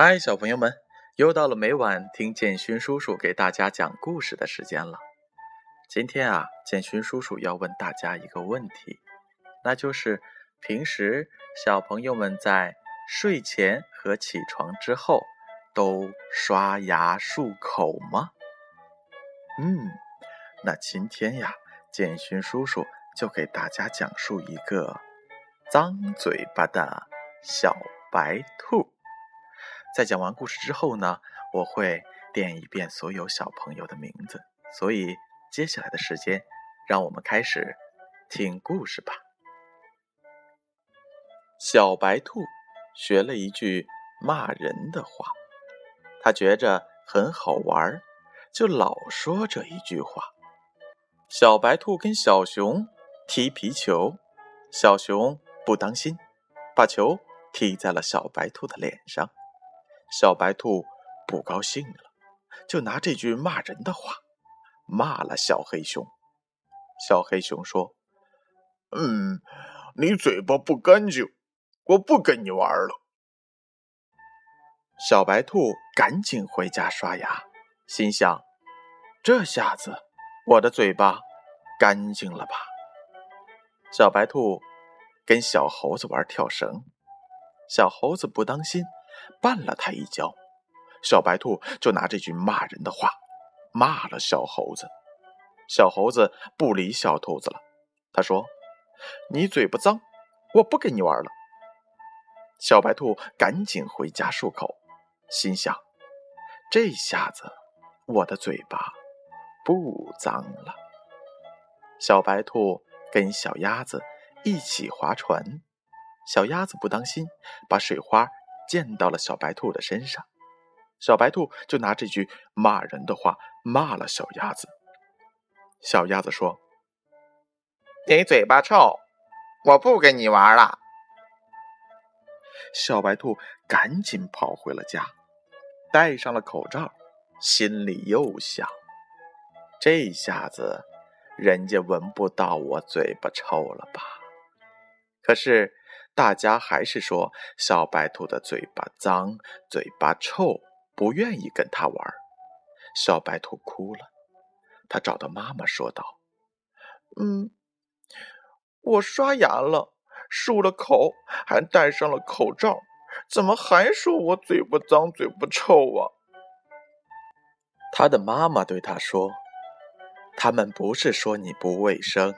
嗨，小朋友们，又到了每晚听建勋叔叔给大家讲故事的时间了。今天啊，建勋叔叔要问大家一个问题，那就是平时小朋友们在睡前和起床之后都刷牙漱口吗？嗯，那今天呀，建勋叔叔就给大家讲述一个脏嘴巴的小白兔。在讲完故事之后呢，我会念一遍所有小朋友的名字。所以接下来的时间，让我们开始听故事吧。小白兔学了一句骂人的话，他觉着很好玩，就老说这一句话。小白兔跟小熊踢皮球，小熊不当心，把球踢在了小白兔的脸上。小白兔不高兴了，就拿这句骂人的话骂了小黑熊。小黑熊说：“嗯，你嘴巴不干净，我不跟你玩了。”小白兔赶紧回家刷牙，心想：“这下子我的嘴巴干净了吧？”小白兔跟小猴子玩跳绳，小猴子不当心。绊了他一跤，小白兔就拿这句骂人的话骂了小猴子。小猴子不理小兔子了，他说：“你嘴巴脏，我不跟你玩了。”小白兔赶紧回家漱口，心想：“这下子我的嘴巴不脏了。”小白兔跟小鸭子一起划船，小鸭子不当心，把水花。溅到了小白兔的身上，小白兔就拿这句骂人的话骂了小鸭子。小鸭子说：“你嘴巴臭，我不跟你玩了。”小白兔赶紧跑回了家，戴上了口罩，心里又想：这下子人家闻不到我嘴巴臭了吧？可是。大家还是说小白兔的嘴巴脏，嘴巴臭，不愿意跟他玩。小白兔哭了，他找到妈妈说道：“嗯，我刷牙了，漱了口，还戴上了口罩，怎么还说我嘴巴脏，嘴巴臭啊？”他的妈妈对他说：“他们不是说你不卫生，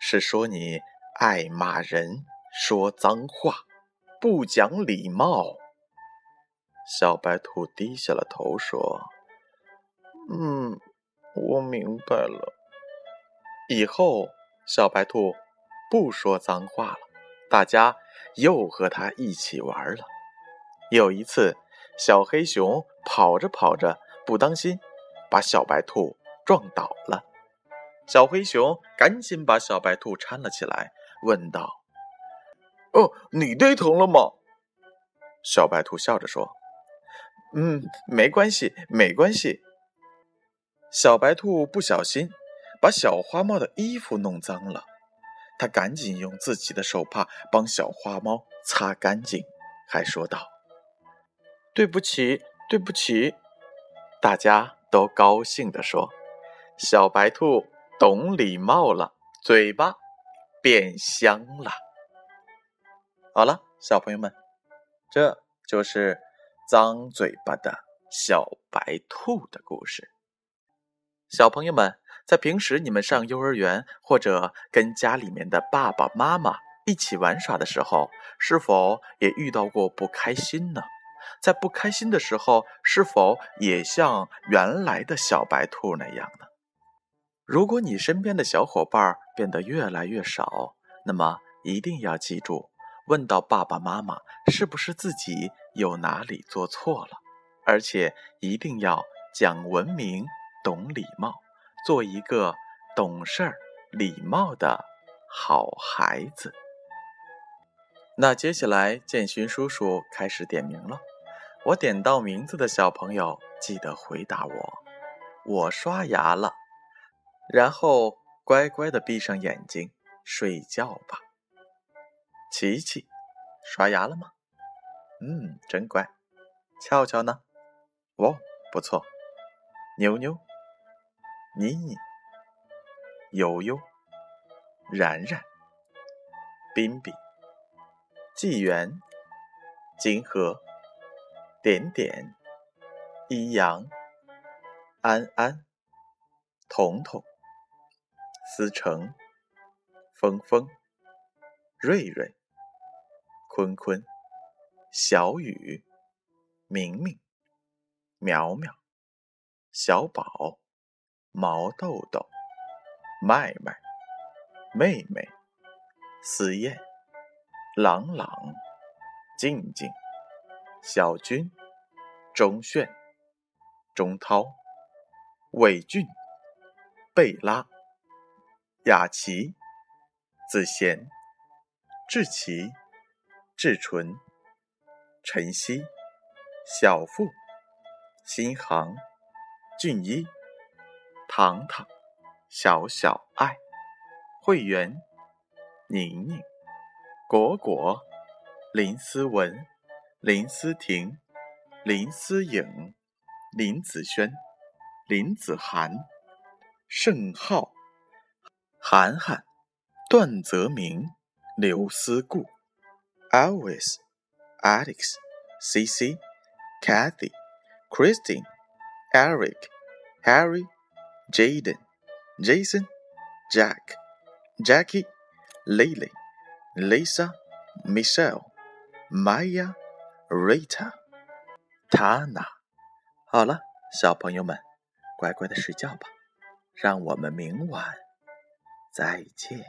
是说你爱骂人。”说脏话，不讲礼貌。小白兔低下了头说：“嗯，我明白了。以后小白兔不说脏话了。大家又和他一起玩了。有一次，小黑熊跑着跑着，不当心把小白兔撞倒了。小黑熊赶紧把小白兔搀了起来，问道。哦，你对疼了吗？小白兔笑着说：“嗯，没关系，没关系。”小白兔不小心把小花猫的衣服弄脏了，它赶紧用自己的手帕帮小花猫擦干净，还说道：“对不起，对不起。”大家都高兴地说：“小白兔懂礼貌了，嘴巴变香了。”好了，小朋友们，这就是脏嘴巴的小白兔的故事。小朋友们，在平时你们上幼儿园或者跟家里面的爸爸妈妈一起玩耍的时候，是否也遇到过不开心呢？在不开心的时候，是否也像原来的小白兔那样呢？如果你身边的小伙伴变得越来越少，那么一定要记住。问到爸爸妈妈是不是自己有哪里做错了，而且一定要讲文明、懂礼貌，做一个懂事儿、礼貌的好孩子。那接下来建勋叔叔开始点名了，我点到名字的小朋友记得回答我：“我刷牙了。”然后乖乖的闭上眼睛睡觉吧。琪琪，刷牙了吗？嗯，真乖。俏俏呢？哦，不错。妞妞、妮妮、悠悠、然然、冰冰、纪元、金河、点点、一阳、安安、彤彤、思成、峰峰、瑞瑞、坤坤、小雨、明明、苗苗。小宝、毛豆豆、麦麦、妹妹、思燕、朗朗、静静、小军、钟炫、钟涛、伟俊、贝拉、雅琪、子贤、志奇、志纯、晨曦、小付、新航。俊一、糖糖、小小爱、会员、宁宁、果果、林思文、林思婷、林思颖、林子轩、林子涵、盛浩、涵涵、段泽明、刘思顾、Always、Alex、CC、Kathy、Christine。Eric, Harry, Jaden, Jason, Jack, Jackie, Lily, Lisa, Michelle, Maya, Rita, Tana。好了，小朋友们，乖乖的睡觉吧，让我们明晚再见。